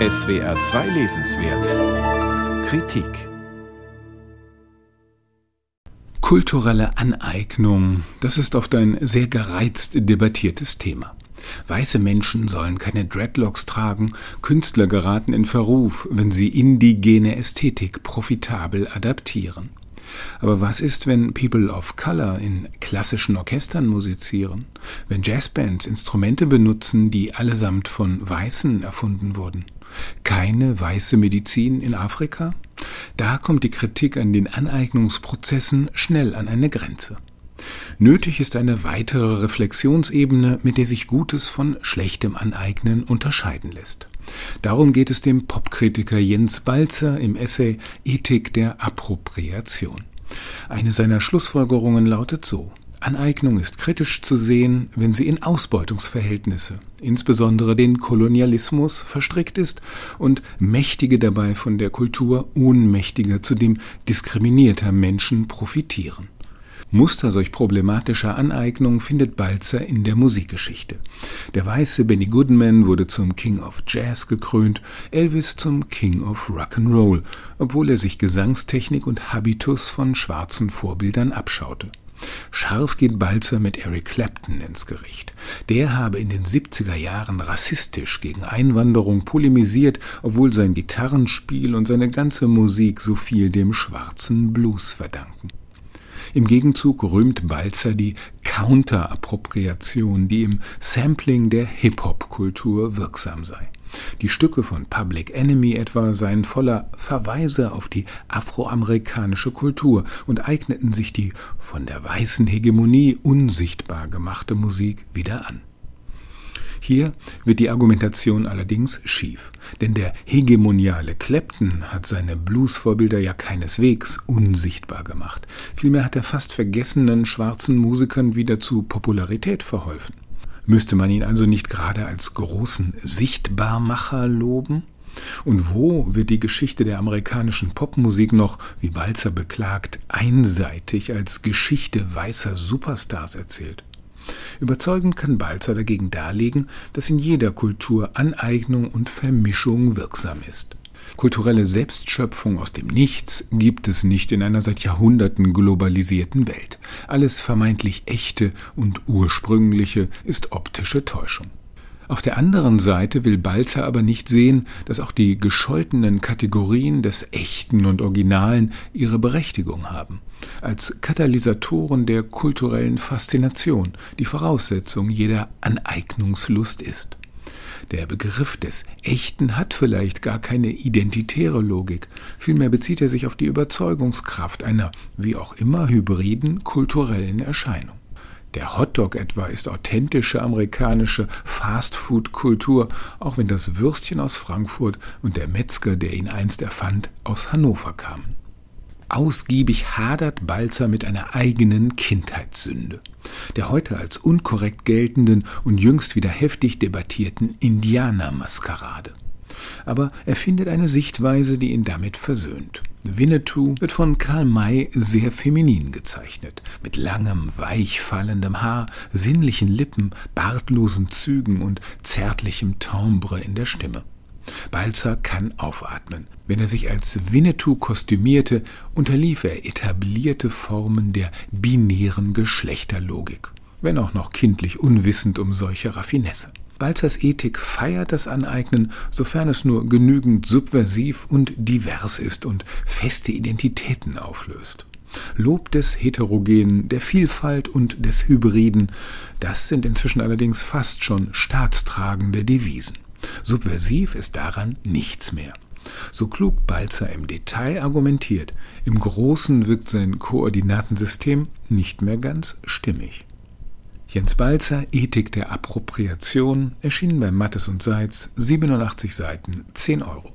SWR 2 Lesenswert Kritik Kulturelle Aneignung, das ist oft ein sehr gereizt debattiertes Thema. Weiße Menschen sollen keine Dreadlocks tragen, Künstler geraten in Verruf, wenn sie indigene Ästhetik profitabel adaptieren. Aber was ist, wenn People of Color in klassischen Orchestern musizieren? Wenn Jazzbands Instrumente benutzen, die allesamt von Weißen erfunden wurden? Keine weiße Medizin in Afrika? Da kommt die Kritik an den Aneignungsprozessen schnell an eine Grenze. Nötig ist eine weitere Reflexionsebene, mit der sich Gutes von schlechtem Aneignen unterscheiden lässt. Darum geht es dem Popkritiker Jens Balzer im Essay Ethik der Appropriation. Eine seiner Schlussfolgerungen lautet so Aneignung ist kritisch zu sehen, wenn sie in Ausbeutungsverhältnisse, insbesondere den Kolonialismus, verstrickt ist und Mächtige dabei von der Kultur Ohnmächtiger, zudem diskriminierter Menschen profitieren. Muster solch problematischer Aneignung findet Balzer in der Musikgeschichte. Der weiße Benny Goodman wurde zum King of Jazz gekrönt, Elvis zum King of Rock'n'Roll, obwohl er sich Gesangstechnik und Habitus von schwarzen Vorbildern abschaute. Scharf geht Balzer mit Eric Clapton ins Gericht. Der habe in den 70er Jahren rassistisch gegen Einwanderung polemisiert, obwohl sein Gitarrenspiel und seine ganze Musik so viel dem schwarzen Blues verdanken. Im Gegenzug rühmt Balzer die Counterappropriation, die im Sampling der Hip-Hop-Kultur wirksam sei. Die Stücke von Public Enemy etwa seien voller Verweise auf die afroamerikanische Kultur und eigneten sich die von der weißen Hegemonie unsichtbar gemachte Musik wieder an. Hier wird die Argumentation allerdings schief, denn der hegemoniale Clapton hat seine Blues-Vorbilder ja keineswegs unsichtbar gemacht. Vielmehr hat er fast vergessenen schwarzen Musikern wieder zu Popularität verholfen. Müsste man ihn also nicht gerade als großen Sichtbarmacher loben? Und wo wird die Geschichte der amerikanischen Popmusik noch, wie Balzer beklagt, einseitig als Geschichte weißer Superstars erzählt? Überzeugend kann Balzer dagegen darlegen, dass in jeder Kultur Aneignung und Vermischung wirksam ist. Kulturelle Selbstschöpfung aus dem Nichts gibt es nicht in einer seit Jahrhunderten globalisierten Welt. Alles vermeintlich Echte und Ursprüngliche ist optische Täuschung. Auf der anderen Seite will Balzer aber nicht sehen, dass auch die gescholtenen Kategorien des Echten und Originalen ihre Berechtigung haben, als Katalysatoren der kulturellen Faszination, die Voraussetzung jeder Aneignungslust ist. Der Begriff des Echten hat vielleicht gar keine identitäre Logik, vielmehr bezieht er sich auf die Überzeugungskraft einer, wie auch immer hybriden kulturellen Erscheinung. Der Hotdog etwa ist authentische amerikanische Fastfood-Kultur, auch wenn das Würstchen aus Frankfurt und der Metzger, der ihn einst erfand, aus Hannover kamen. Ausgiebig hadert Balzer mit einer eigenen Kindheitssünde, der heute als unkorrekt geltenden und jüngst wieder heftig debattierten Indianermaskerade aber er findet eine Sichtweise, die ihn damit versöhnt. Winnetou wird von Karl May sehr feminin gezeichnet, mit langem, weich fallendem Haar, sinnlichen Lippen, bartlosen Zügen und zärtlichem Timbre in der Stimme. Balzer kann aufatmen. Wenn er sich als Winnetou kostümierte, unterlief er etablierte Formen der binären Geschlechterlogik, wenn auch noch kindlich unwissend um solche Raffinesse. Balzers Ethik feiert das Aneignen, sofern es nur genügend subversiv und divers ist und feste Identitäten auflöst. Lob des Heterogenen, der Vielfalt und des Hybriden, das sind inzwischen allerdings fast schon staatstragende Devisen. Subversiv ist daran nichts mehr. So klug Balzer im Detail argumentiert, im Großen wirkt sein Koordinatensystem nicht mehr ganz stimmig. Jens Balzer, Ethik der Appropriation, erschienen bei Mattes und Seitz, 87 Seiten, 10 Euro.